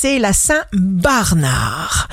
c'est la Saint-Barnard.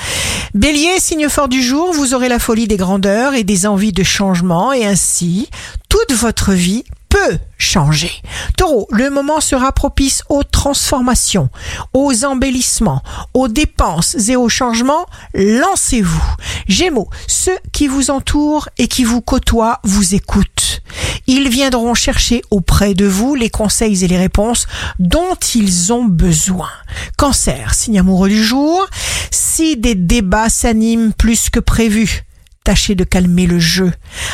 Bélier, signe fort du jour, vous aurez la folie des grandeurs et des envies de changement et ainsi toute votre vie peut changer. Taureau, le moment sera propice aux transformations, aux embellissements, aux dépenses et aux changements. Lancez-vous. Gémeaux, ceux qui vous entourent et qui vous côtoient vous écoutent. Ils viendront chercher auprès de vous les conseils et les réponses dont ils ont besoin. Cancer, signe amoureux du jour, si des débats s'animent plus que prévu, tâchez de calmer le jeu.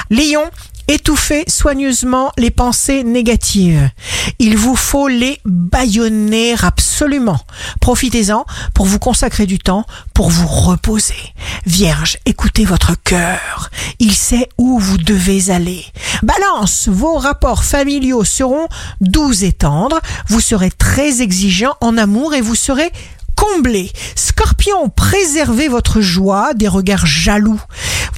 Lion, Étouffez soigneusement les pensées négatives. Il vous faut les bâillonner absolument. Profitez-en pour vous consacrer du temps, pour vous reposer. Vierge, écoutez votre cœur. Il sait où vous devez aller. Balance, vos rapports familiaux seront doux et tendres. Vous serez très exigeant en amour et vous serez comblé. Scorpion, préservez votre joie des regards jaloux.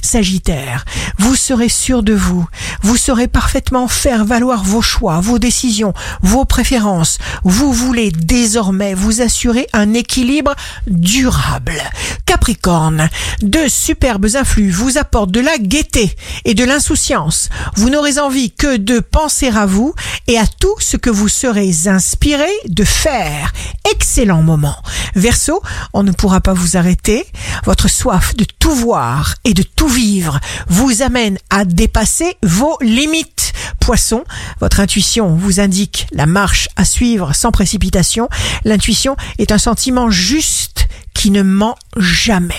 Sagittaire, vous serez sûr de vous, vous saurez parfaitement faire valoir vos choix, vos décisions, vos préférences. Vous voulez désormais vous assurer un équilibre durable. Capricorne, de superbes influx vous apportent de la gaieté et de l'insouciance. Vous n'aurez envie que de penser à vous et à tout ce que vous serez inspiré de faire. Excellent moment. Verseau, on ne pourra pas vous arrêter. Votre soif de tout voir et de tout vivre vous amène à dépasser vos limites. Poisson, votre intuition vous indique la marche à suivre sans précipitation. L'intuition est un sentiment juste qui ne ment jamais.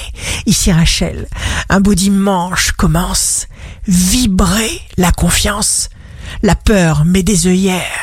Ici Rachel, un beau dimanche commence. Vibrez la confiance. La peur met des œillères.